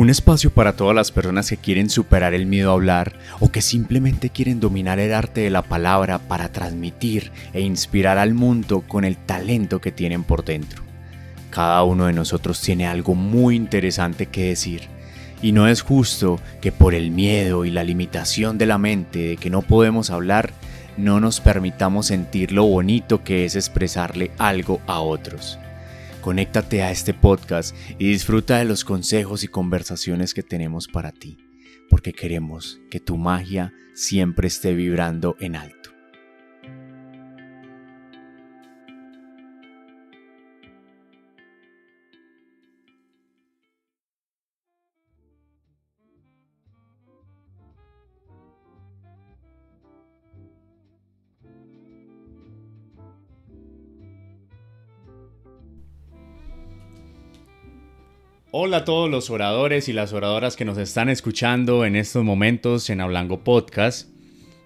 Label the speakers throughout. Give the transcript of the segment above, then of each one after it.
Speaker 1: un espacio para todas las personas que quieren superar el miedo a hablar o que simplemente quieren dominar el arte de la palabra para transmitir e inspirar al mundo con el talento que tienen por dentro. Cada uno de nosotros tiene algo muy interesante que decir y no es justo que por el miedo y la limitación de la mente de que no podemos hablar, no nos permitamos sentir lo bonito que es expresarle algo a otros. Conéctate a este podcast y disfruta de los consejos y conversaciones que tenemos para ti, porque queremos que tu magia siempre esté vibrando en alto. Hola a todos los oradores y las oradoras que nos están escuchando en estos momentos en Hablango Podcast.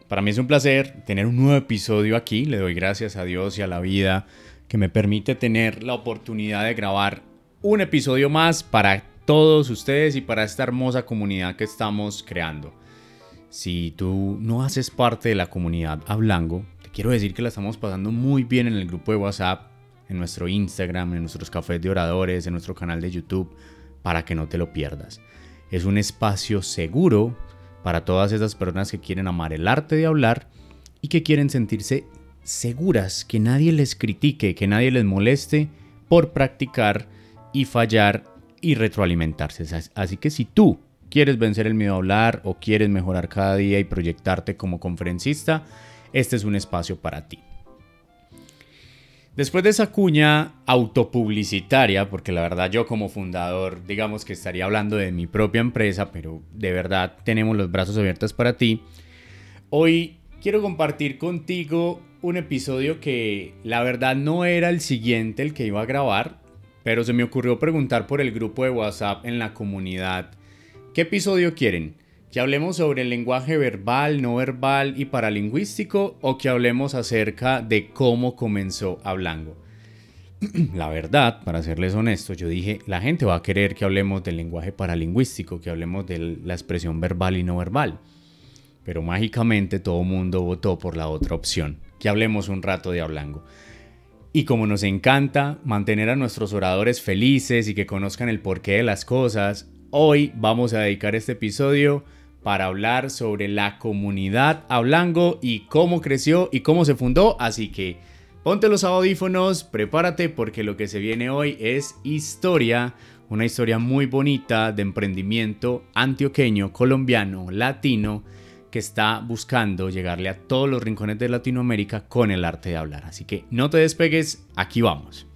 Speaker 1: Para mí es un placer tener un nuevo episodio aquí. Le doy gracias a Dios y a la vida que me permite tener la oportunidad de grabar un episodio más para todos ustedes y para esta hermosa comunidad que estamos creando. Si tú no haces parte de la comunidad Hablango, te quiero decir que la estamos pasando muy bien en el grupo de WhatsApp, en nuestro Instagram, en nuestros cafés de oradores, en nuestro canal de YouTube para que no te lo pierdas. Es un espacio seguro para todas esas personas que quieren amar el arte de hablar y que quieren sentirse seguras, que nadie les critique, que nadie les moleste por practicar y fallar y retroalimentarse. Así que si tú quieres vencer el miedo a hablar o quieres mejorar cada día y proyectarte como conferencista, este es un espacio para ti. Después de esa cuña autopublicitaria, porque la verdad yo como fundador, digamos que estaría hablando de mi propia empresa, pero de verdad tenemos los brazos abiertos para ti, hoy quiero compartir contigo un episodio que la verdad no era el siguiente el que iba a grabar, pero se me ocurrió preguntar por el grupo de WhatsApp en la comunidad, ¿qué episodio quieren? Que hablemos sobre el lenguaje verbal, no verbal y paralingüístico o que hablemos acerca de cómo comenzó hablando. La verdad, para serles honesto, yo dije, la gente va a querer que hablemos del lenguaje paralingüístico, que hablemos de la expresión verbal y no verbal. Pero mágicamente todo el mundo votó por la otra opción, que hablemos un rato de hablando. Y como nos encanta mantener a nuestros oradores felices y que conozcan el porqué de las cosas, hoy vamos a dedicar este episodio para hablar sobre la comunidad Hablango y cómo creció y cómo se fundó. Así que ponte los audífonos, prepárate porque lo que se viene hoy es historia, una historia muy bonita de emprendimiento antioqueño, colombiano, latino, que está buscando llegarle a todos los rincones de Latinoamérica con el arte de hablar. Así que no te despegues, aquí vamos.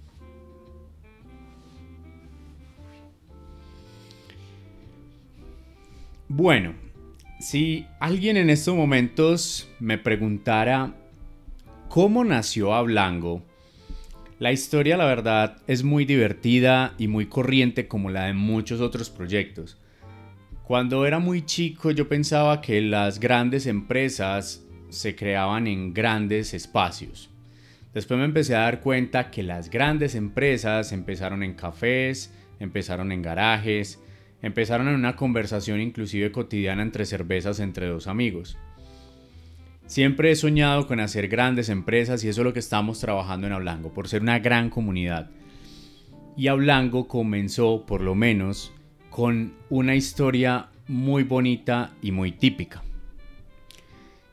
Speaker 1: Bueno, si alguien en estos momentos me preguntara cómo nació Hablango, la historia la verdad es muy divertida y muy corriente como la de muchos otros proyectos. Cuando era muy chico yo pensaba que las grandes empresas se creaban en grandes espacios. Después me empecé a dar cuenta que las grandes empresas empezaron en cafés, empezaron en garajes, Empezaron en una conversación inclusive cotidiana entre cervezas entre dos amigos. Siempre he soñado con hacer grandes empresas y eso es lo que estamos trabajando en Hablango, por ser una gran comunidad. Y Hablango comenzó, por lo menos, con una historia muy bonita y muy típica.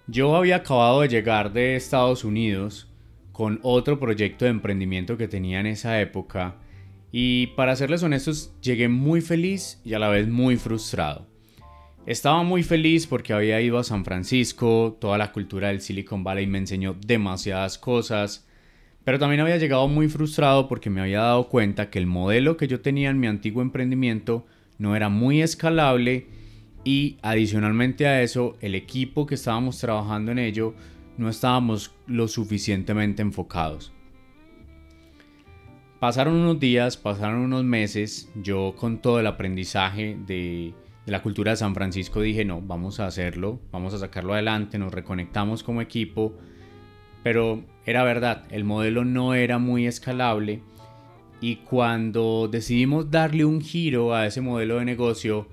Speaker 1: Yo había acabado de llegar de Estados Unidos con otro proyecto de emprendimiento que tenía en esa época y para serles honestos llegué muy feliz y a la vez muy frustrado. Estaba muy feliz porque había ido a San Francisco, toda la cultura del Silicon Valley me enseñó demasiadas cosas, pero también había llegado muy frustrado porque me había dado cuenta que el modelo que yo tenía en mi antiguo emprendimiento no era muy escalable y adicionalmente a eso el equipo que estábamos trabajando en ello no estábamos lo suficientemente enfocados. Pasaron unos días, pasaron unos meses, yo con todo el aprendizaje de, la cultura de San Francisco dije, no, vamos a hacerlo, vamos a sacarlo adelante, nos reconectamos como equipo, pero era verdad, el modelo no era muy escalable y cuando decidimos darle un giro a ese modelo de negocio,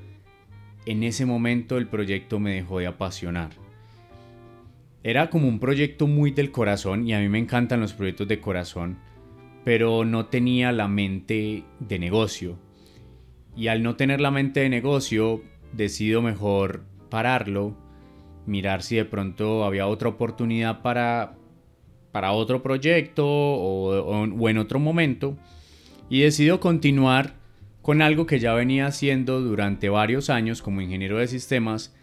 Speaker 1: en ese momento el proyecto me dejó de apasionar. Era como un proyecto muy del corazón y a mí me encantan los proyectos de corazón, pero no tenía la mente de negocio. Y al no tener la mente de negocio, decido mejor pararlo, mirar si de pronto había otra oportunidad para, para otro proyecto o, o en otro momento. Y decido continuar con algo que ya venía haciendo durante varios años como ingeniero de sistemas,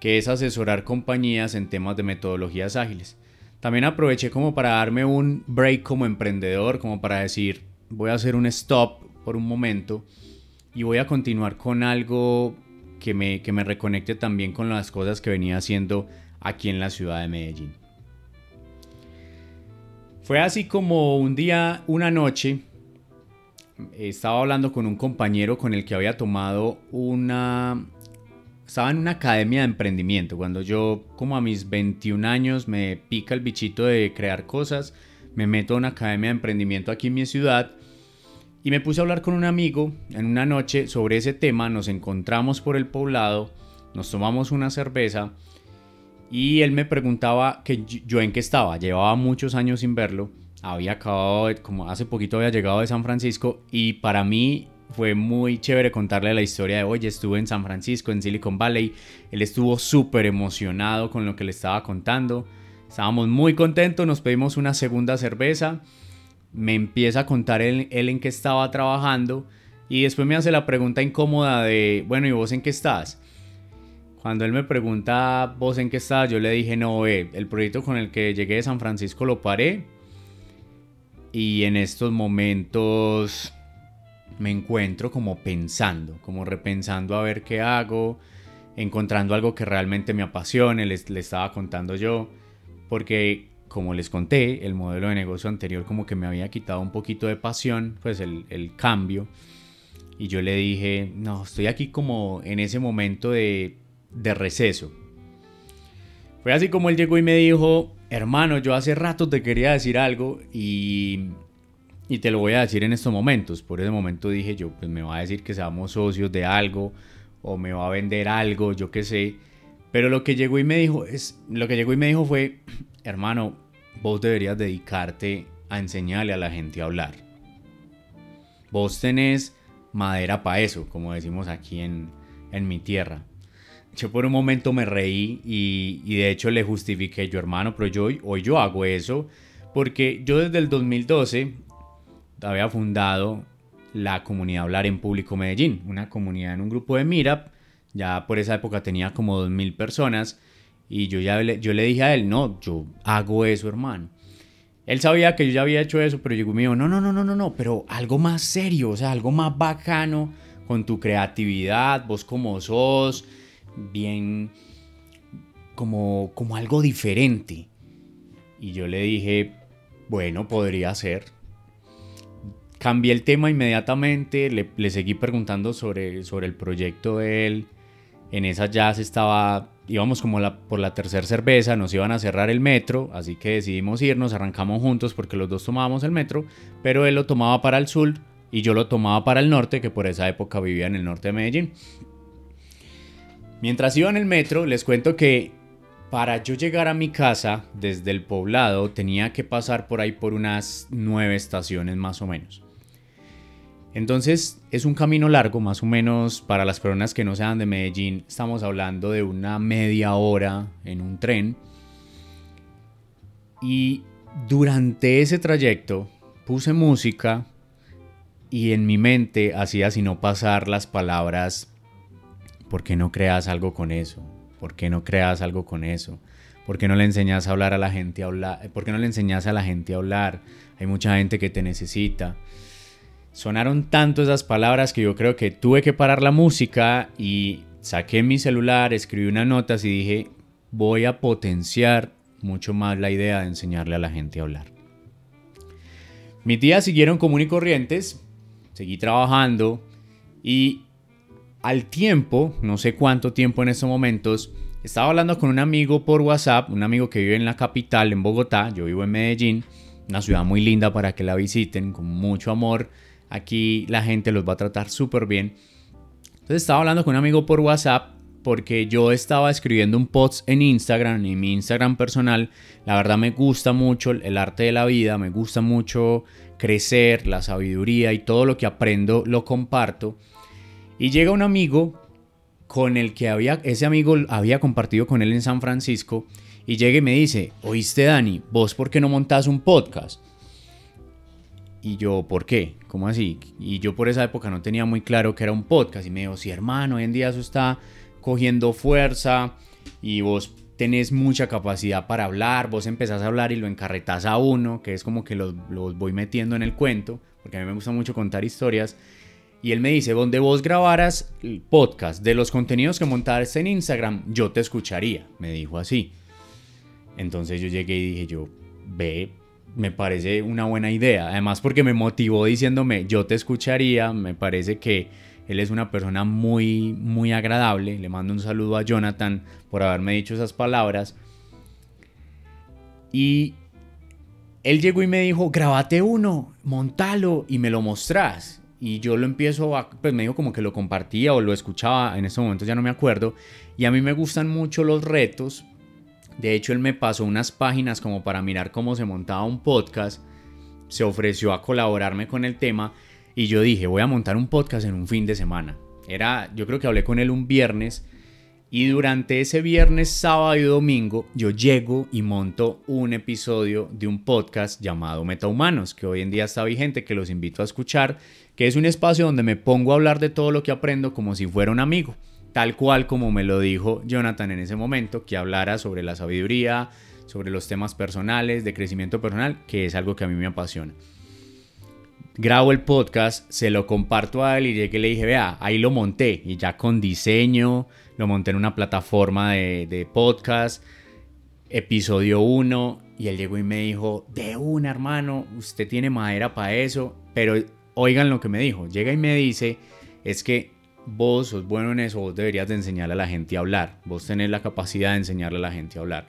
Speaker 1: que es asesorar compañías en temas de metodologías ágiles. También aproveché como para darme un break como emprendedor, como para decir, voy a hacer un stop por un momento y voy a continuar con algo que me, que me reconecte también con las cosas que venía haciendo aquí en la ciudad de Medellín. Fue así como un día, una noche, estaba hablando con un compañero con el que había tomado una, estaba en una academia de emprendimiento. Cuando yo, como a mis 21 años, me pica el bichito de crear cosas, me meto a una academia de emprendimiento aquí en mi ciudad y me puse a hablar con un amigo en una noche sobre ese tema. Nos encontramos por el poblado, nos tomamos una cerveza y él me preguntaba que yo en qué estaba. Llevaba muchos años sin verlo. Había acabado, como hace poquito había llegado de San Francisco y para mí fue muy chévere contarle la historia de, hoy estuve en San Francisco, en Silicon Valley. Él estuvo súper emocionado con lo que le estaba contando. Estábamos muy contentos, nos pedimos una segunda cerveza. Me empieza a contar él, en qué estaba trabajando. Y después me hace la pregunta incómoda de, bueno, ¿y vos en qué estás? Cuando él me pregunta, ¿vos en qué estás? Yo le dije, no, el proyecto con el que llegué de San Francisco lo paré. Y en estos momentos me encuentro como pensando, como repensando a ver qué hago, encontrando algo que realmente me apasione, les, le estaba contando yo, porque como les conté, el modelo de negocio anterior como que me había quitado un poquito de pasión, pues el, el cambio, y yo le dije, no, estoy aquí como en ese momento de, de receso. Fue así como él llegó y me dijo, hermano, yo hace rato te quería decir algo y y te lo voy a decir en estos momentos. Por ese momento dije yo, pues me va a decir que seamos socios de algo o me va a vender algo, yo qué sé. Pero lo que llegó y me dijo es, lo que llegó y me dijo fue, hermano, vos deberías dedicarte a enseñarle a la gente a hablar. Vos tenés madera para eso, como decimos aquí en, en mi tierra. Yo por un momento me reí y, y, de hecho le justifiqué yo, hermano, pero yo hoy yo hago eso porque yo desde el 2012 había fundado la comunidad Hablar en Público Medellín, una comunidad en un grupo de Meetup, ya por esa época tenía como 2.000 personas y yo ya le, yo le dije a él, no, yo hago eso hermano. Él sabía que yo ya había hecho eso, pero llegó y me dijo, no, no, no, no, no, no, pero algo más serio, o sea, algo más bacano con tu creatividad, vos como sos, bien, como, como algo diferente. Y yo le dije, bueno, podría ser, cambié el tema inmediatamente, le, seguí preguntando sobre, sobre el proyecto de él. En esa ya estaba, íbamos como por la tercera cerveza, nos iban a cerrar el metro, así que decidimos irnos, arrancamos juntos porque los dos tomábamos el metro, pero él lo tomaba para el sur y yo lo tomaba para el norte, que por esa época vivía en el norte de Medellín. Mientras iba en el metro, les cuento que para yo llegar a mi casa desde el poblado tenía que pasar por ahí por unas nueve estaciones más o menos. Entonces es un camino largo, más o menos para las personas que no sean de Medellín, estamos hablando de una media hora en un tren. Y durante ese trayecto puse música y en mi mente hacía sino pasar las palabras, ¿por qué no creas algo con eso? ¿Por qué no creas algo con eso? ¿Por qué no le enseñas a hablar a la gente a hablar? ¿Por qué no le enseñas a la gente a hablar? Hay mucha gente que te necesita. Sonaron tanto esas palabras que yo creo que tuve que parar la música y saqué mi celular, escribí unas notas y dije, voy a potenciar mucho más la idea de enseñarle a la gente a hablar. Mis días siguieron común y corrientes, seguí trabajando y al tiempo, no sé cuánto tiempo en estos momentos, estaba hablando con un amigo por WhatsApp, un amigo que vive en la capital, en Bogotá, yo vivo en Medellín, una ciudad muy linda para que la visiten, con mucho amor, aquí la gente los va a tratar súper bien. Entonces estaba hablando con un amigo por WhatsApp porque yo estaba escribiendo un post en Instagram, en mi Instagram personal. La verdad me gusta mucho el arte de la vida, me gusta mucho crecer, la sabiduría y todo lo que aprendo lo comparto. Y llega un amigo con el que había, ese amigo había compartido con él en San Francisco y llega y me dice, oíste Dani, vos por qué no montás un podcast? Y yo, ¿por qué? ¿Cómo así? Y yo por esa época no tenía muy claro que era un podcast. Y me dijo, sí, hermano, hoy en día eso está cogiendo fuerza y vos tenés mucha capacidad para hablar, vos empezás a hablar y lo encarretás a uno, que es como que los, voy metiendo en el cuento, porque a mí me gusta mucho contar historias. Y él me dice, donde vos grabaras el podcast de los contenidos que montaras en Instagram, yo te escucharía, me dijo así. Entonces yo llegué y dije, yo, ve, me parece una buena idea. Además porque me motivó diciéndome, yo te escucharía, me parece que él es una persona muy, muy agradable. Le mando un saludo a Jonathan por haberme dicho esas palabras. Y él llegó y me dijo, grabate uno, montalo y me lo mostrás. Y yo lo empiezo a, pues me dijo como que lo compartía o lo escuchaba, en ese momento ya no me acuerdo. Y a mí me gustan mucho los retos. De hecho, él me pasó unas páginas como para mirar cómo se montaba un podcast. Se ofreció a colaborarme con el tema y yo dije, voy a montar un podcast en un fin de semana. Era, yo creo que hablé con él un viernes. Y durante ese viernes, sábado y domingo, yo llego y monto un episodio de un podcast llamado Metahumanos, que hoy en día está vigente, que los invito a escuchar, que es un espacio donde me pongo a hablar de todo lo que aprendo como si fuera un amigo, tal cual como me lo dijo Jonathan en ese momento, que hablara sobre la sabiduría, sobre los temas personales, de crecimiento personal, que es algo que a mí me apasiona. Grabo el podcast, se lo comparto a él y llegué y le dije, vea, ahí lo monté y ya con diseño, lo monté en una plataforma de, podcast, episodio 1 y él llegó y me dijo, de una hermano, usted tiene madera para eso, pero oigan lo que me dijo, llega y me dice, es que vos sos bueno en eso, vos deberías de enseñarle a la gente a hablar, vos tenés la capacidad de enseñarle a la gente a hablar.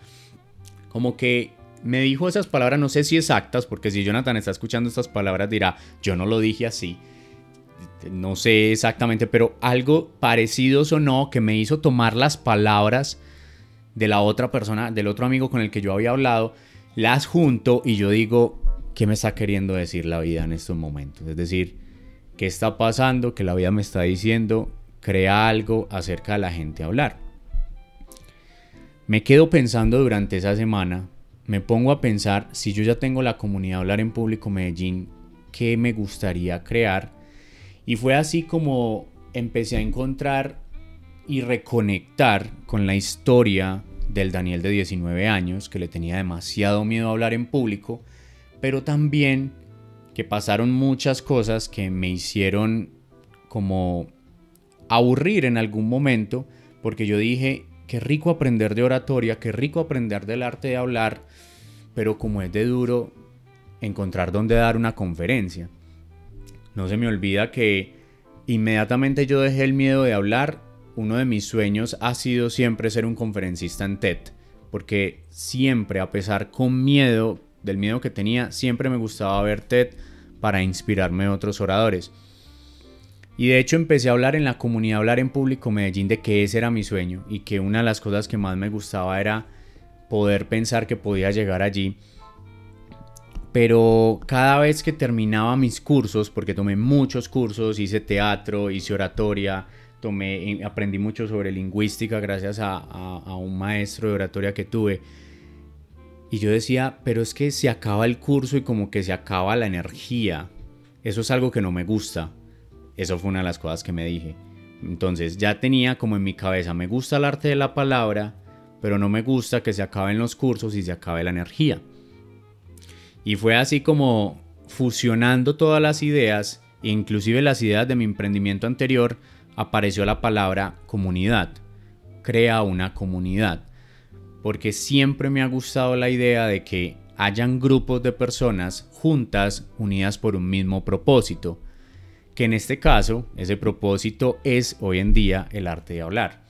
Speaker 1: Como que me dijo esas palabras, no sé si exactas, porque si Jonathan está escuchando estas palabras dirá, yo no lo dije así. No sé exactamente, pero algo parecido sonó que me hizo tomar las palabras de la otra persona, del otro amigo con el que yo había hablado, las junto y yo digo, ¿qué me está queriendo decir la vida en estos momentos? Es decir, ¿qué está pasando? Que la vida me está diciendo, crea algo acerca de la gente a hablar. Me quedo pensando durante esa semana me pongo a pensar, si yo ya tengo la comunidad Hablar en Público Medellín, ¿qué me gustaría crear? Y fue así como empecé a encontrar y reconectar con la historia del Daniel de 19 años, que le tenía demasiado miedo a hablar en público, pero también que pasaron muchas cosas que me hicieron como aburrir en algún momento, porque yo dije, qué rico aprender de oratoria, qué rico aprender del arte de hablar, pero como es de duro encontrar dónde dar una conferencia. No se me olvida que inmediatamente yo dejé el miedo de hablar, uno de mis sueños ha sido siempre ser un conferencista en TED, porque siempre, a pesar con miedo, del miedo que tenía, siempre me gustaba ver TED para inspirarme a otros oradores. Y de hecho empecé a hablar en la comunidad, hablar en público Medellín de que ese era mi sueño y que una de las cosas que más me gustaba era poder pensar que podía llegar allí. Pero cada vez que terminaba mis cursos, porque tomé muchos cursos, hice teatro, hice oratoria, tomé, aprendí mucho sobre lingüística gracias a, un maestro de oratoria que tuve. Y yo decía, pero es que se acaba el curso y como que se acaba la energía. Eso es algo que no me gusta. Eso fue una de las cosas que me dije. Entonces ya tenía como en mi cabeza, me gusta el arte de la palabra, pero no me gusta que se acaben los cursos y se acabe la energía. Y fue así como fusionando todas las ideas, inclusive las ideas de mi emprendimiento anterior, apareció la palabra comunidad. Crea una comunidad. Porque siempre me ha gustado la idea de que hayan grupos de personas juntas, unidas por un mismo propósito. Que en este caso, ese propósito es hoy en día el arte de hablar.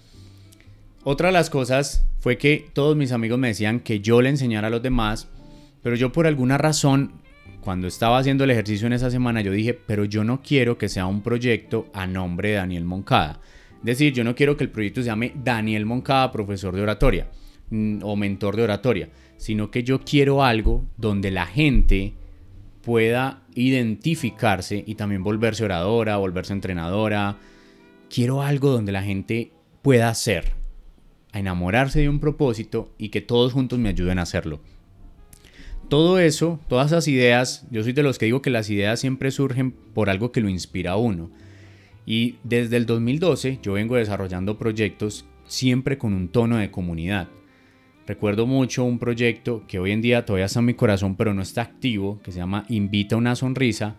Speaker 1: Otra de las cosas fue que todos mis amigos me decían que yo le enseñara a los demás, pero yo por alguna razón, cuando estaba haciendo el ejercicio en esa semana, yo dije, pero yo no quiero que sea un proyecto a nombre de Daniel Moncada. Es decir, yo no quiero que el proyecto se llame Daniel Moncada, profesor de oratoria o mentor de oratoria, sino que yo quiero algo donde la gente pueda identificarse y también volverse oradora, volverse entrenadora. Quiero algo donde la gente pueda hacer, a enamorarse de un propósito y que todos juntos me ayuden a hacerlo. Todo eso, todas esas ideas, yo soy de los que digo que las ideas siempre surgen por algo que lo inspira a uno. Y desde el 2012 yo vengo desarrollando proyectos siempre con un tono de comunidad. Recuerdo mucho un proyecto que hoy en día todavía está en mi corazón pero no está activo, que se llama Invita una sonrisa,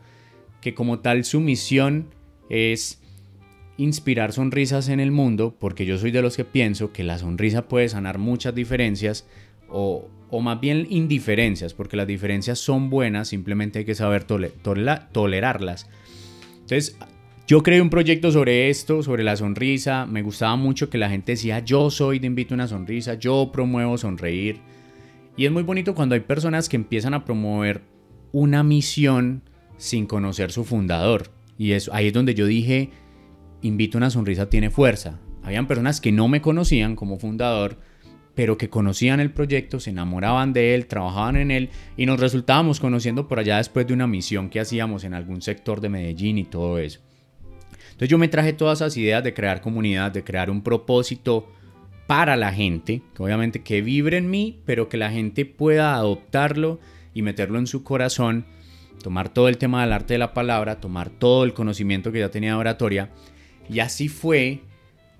Speaker 1: que como tal su misión es inspirar sonrisas en el mundo, porque yo soy de los que pienso que la sonrisa puede sanar muchas diferencias o, más bien indiferencias, porque las diferencias son buenas, simplemente hay que saber tolerarlas. Entonces, yo creé un proyecto sobre esto, sobre la sonrisa. Me gustaba mucho que la gente decía, yo soy de Invito una Sonrisa, yo promuevo sonreír. Y es muy bonito cuando hay personas que empiezan a promover una misión sin conocer su fundador. Y eso, ahí es donde yo dije, Invito una sonrisa tiene fuerza. Habían personas que no me conocían como fundador, pero que conocían el proyecto, se enamoraban de él, trabajaban en él y nos resultábamos conociendo por allá después de una misión que hacíamos en algún sector de Medellín y todo eso. Entonces yo me traje todas esas ideas de crear comunidad, de crear un propósito para la gente, que obviamente que vibre en mí, pero que la gente pueda adoptarlo y meterlo en su corazón, tomar todo el tema del arte de la palabra, tomar todo el conocimiento que ya tenía de oratoria y así fue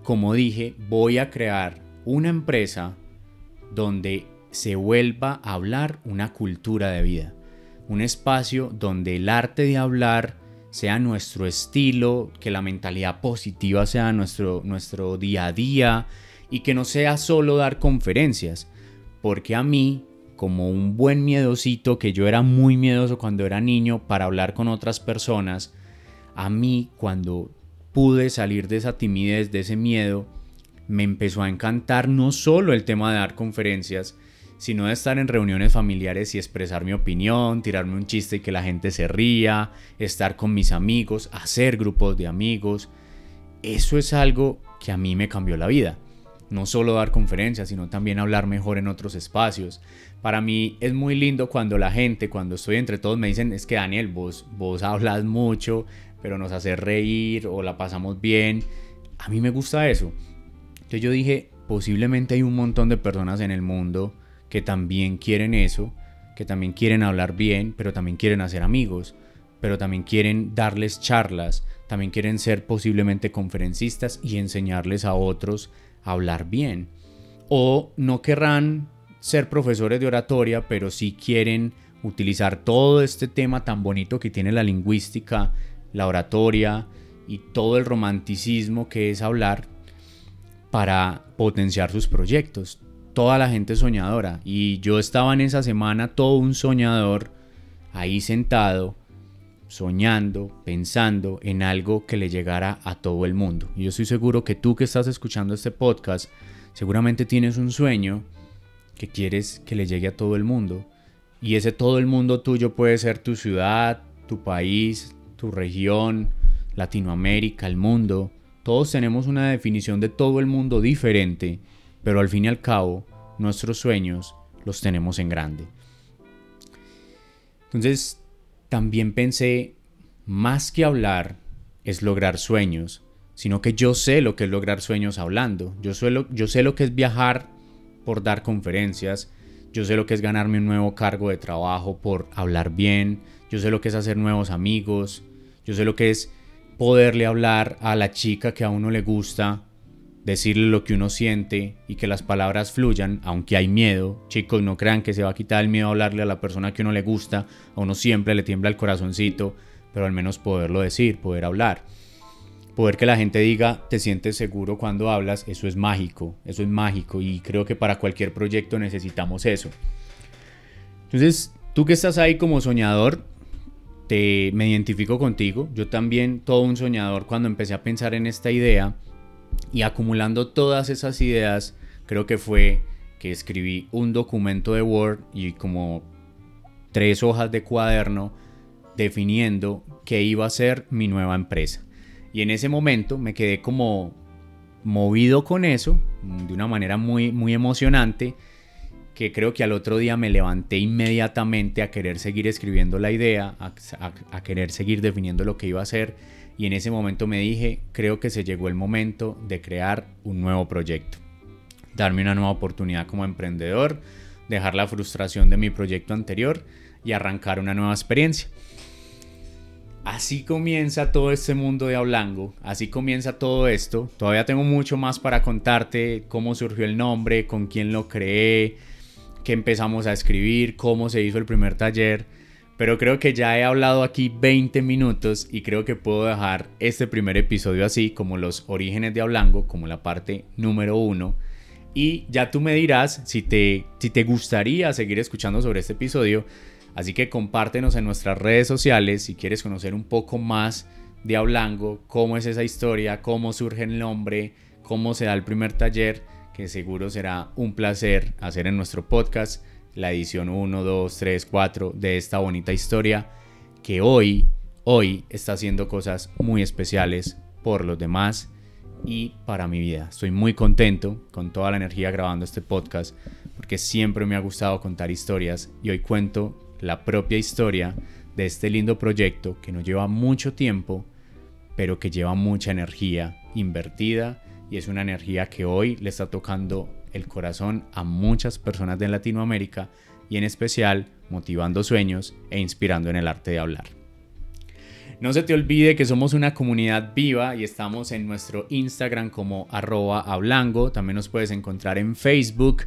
Speaker 1: como dije, voy a crear una empresa donde se vuelva a hablar una cultura de vida. Un espacio donde el arte de hablar sea nuestro estilo, que la mentalidad positiva sea nuestro, nuestro día a día y que no sea solo dar conferencias. Porque a mí, como un buen miedosito, que yo era muy miedoso cuando era niño para hablar con otras personas, a mí cuando pude salir de esa timidez, de ese miedo, me empezó a encantar no solo el tema de dar conferencias, sino de estar en reuniones familiares y expresar mi opinión, tirarme un chiste y que la gente se ría, estar con mis amigos, hacer grupos de amigos. Eso es algo que a mí me cambió la vida. No solo dar conferencias, sino también hablar mejor en otros espacios. Para mí es muy lindo cuando la gente, cuando estoy entre todos, me dicen, es que Daniel, vos, vos hablas mucho, pero nos hace reír o la pasamos bien. A mí me gusta eso. Entonces yo dije, posiblemente hay un montón de personas en el mundo que también quieren eso, que también quieren hablar bien, pero también quieren hacer amigos, pero también quieren darles charlas, también quieren ser posiblemente conferencistas y enseñarles a otros a hablar bien. O no querrán ser profesores de oratoria, pero sí quieren utilizar todo este tema tan bonito que tiene la lingüística la oratoria y todo el romanticismo que es hablar para potenciar sus proyectos. Toda la gente soñadora. Y yo estaba en esa semana todo un soñador ahí sentado, soñando, pensando en algo que le llegara a todo el mundo. Y yo estoy seguro que tú que estás escuchando este podcast, seguramente tienes un sueño que quieres que le llegue a todo el mundo. Y ese todo el mundo tuyo puede ser tu ciudad, tu país, tu región, Latinoamérica, el mundo. Todos tenemos una definición de todo el mundo diferente, pero al fin y al cabo, nuestros sueños los tenemos en grande. Entonces, también pensé, más que hablar es lograr sueños, sino que yo sé lo que es lograr sueños hablando. Yo, yo sé lo que es viajar por dar conferencias. yo sé lo que es ganarme un nuevo cargo de trabajo por hablar bien, yo sé lo que es hacer nuevos amigos, yo sé lo que es poderle hablar a la chica que a uno le gusta, decirle lo que uno siente y que las palabras fluyan, aunque hay miedo. Chicos, no crean que se va a quitar el miedo a hablarle a la persona que uno le gusta, a uno siempre le tiembla el corazoncito, pero al menos poderlo decir, poder hablar. Poder que la gente diga, te sientes seguro cuando hablas, eso es mágico, eso es mágico y creo que para cualquier proyecto necesitamos eso. Entonces, tú que estás ahí como soñador, te, me identifico contigo. Yo también, todo un soñador, cuando empecé a pensar en esta idea y acumulando todas esas ideas, creo que fue que escribí un documento de Word y como tres hojas de cuaderno definiendo qué iba a ser mi nueva empresa. Y en ese momento me quedé como movido con eso, de una manera muy, muy emocionante, que creo que al otro día me levanté inmediatamente a querer seguir escribiendo la idea, a, querer seguir definiendo lo que iba a hacer. Y en ese momento me dije, creo que se llegó el momento de crear un nuevo proyecto, darme una nueva oportunidad como emprendedor, dejar la frustración de mi proyecto anterior y arrancar una nueva experiencia. Así comienza todo este mundo de Hablango, así comienza todo esto. Todavía tengo mucho más para contarte, cómo surgió el nombre, con quién lo creé, qué empezamos a escribir, cómo se hizo el primer taller. Pero creo que ya he hablado aquí 20 minutos y creo que puedo dejar este primer episodio así, como los orígenes de Hablango, como la parte número uno. Y ya tú me dirás si te, si te gustaría seguir escuchando sobre este episodio Así que compártenos en nuestras redes sociales si quieres conocer un poco más de Hablango, cómo es esa historia, cómo surge el nombre, cómo se da el primer taller, que seguro será un placer hacer en nuestro podcast la edición 1, 2, 3, 4 de esta bonita historia que hoy, hoy está haciendo cosas muy especiales por los demás y para mi vida. Estoy muy contento con toda la energía grabando este podcast porque siempre me ha gustado contar historias y hoy cuento la propia historia de este lindo proyecto que nos lleva mucho tiempo, pero que lleva mucha energía invertida y es una energía que hoy le está tocando el corazón a muchas personas de Latinoamérica y en especial motivando sueños e inspirando en el arte de hablar. No se te olvide que somos una comunidad viva y estamos en nuestro Instagram como arroba hablango. También nos puedes encontrar en Facebook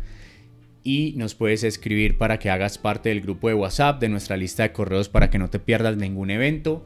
Speaker 1: y nos puedes escribir para que hagas parte del grupo de WhatsApp, de nuestra lista de correos para que no te pierdas ningún evento.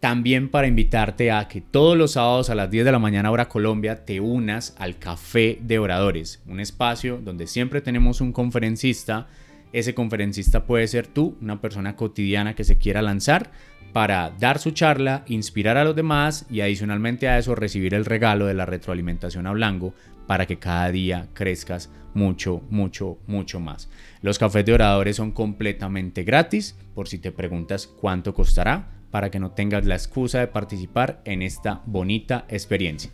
Speaker 1: También para invitarte a que todos los sábados a las 10 de la mañana hora Colombia te unas al Café de Oradores, un espacio donde siempre tenemos un conferencista. Ese conferencista puede ser tú, una persona cotidiana que se quiera lanzar para dar su charla, inspirar a los demás y adicionalmente a eso recibir el regalo de la retroalimentación a Blanco para que cada día crezcas mucho, mucho, mucho más. Los cafés de oradores son completamente gratis, por si te preguntas cuánto costará, para que no tengas la excusa de participar en esta bonita experiencia.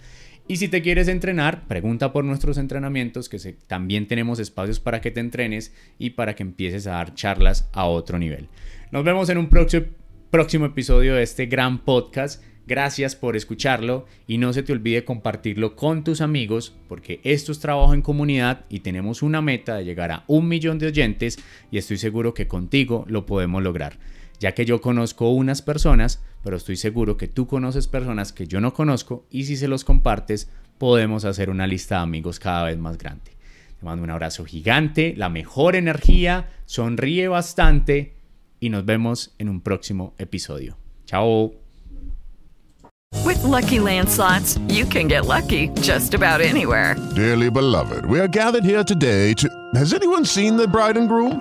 Speaker 1: Y si te quieres entrenar, pregunta por nuestros entrenamientos, que también tenemos espacios para que te entrenes y para que empieces a dar charlas a otro nivel. Nos vemos en un próximo, próximo episodio de este gran podcast. Gracias por escucharlo y no se te olvide compartirlo con tus amigos porque esto es trabajo en comunidad y tenemos una meta de llegar a un millón de oyentes y estoy seguro que contigo lo podemos lograr. Ya que yo conozco unas personas, pero estoy seguro que tú conoces personas que yo no conozco y si se los compartes podemos hacer una lista de amigos cada vez más grande. Te mando un abrazo gigante, la mejor energía, sonríe bastante y nos vemos en un próximo episodio. Chao.
Speaker 2: With lucky landslots, you can get lucky just about anywhere.
Speaker 3: Dearly beloved, we are gathered here today to. Has anyone seen the bride and groom?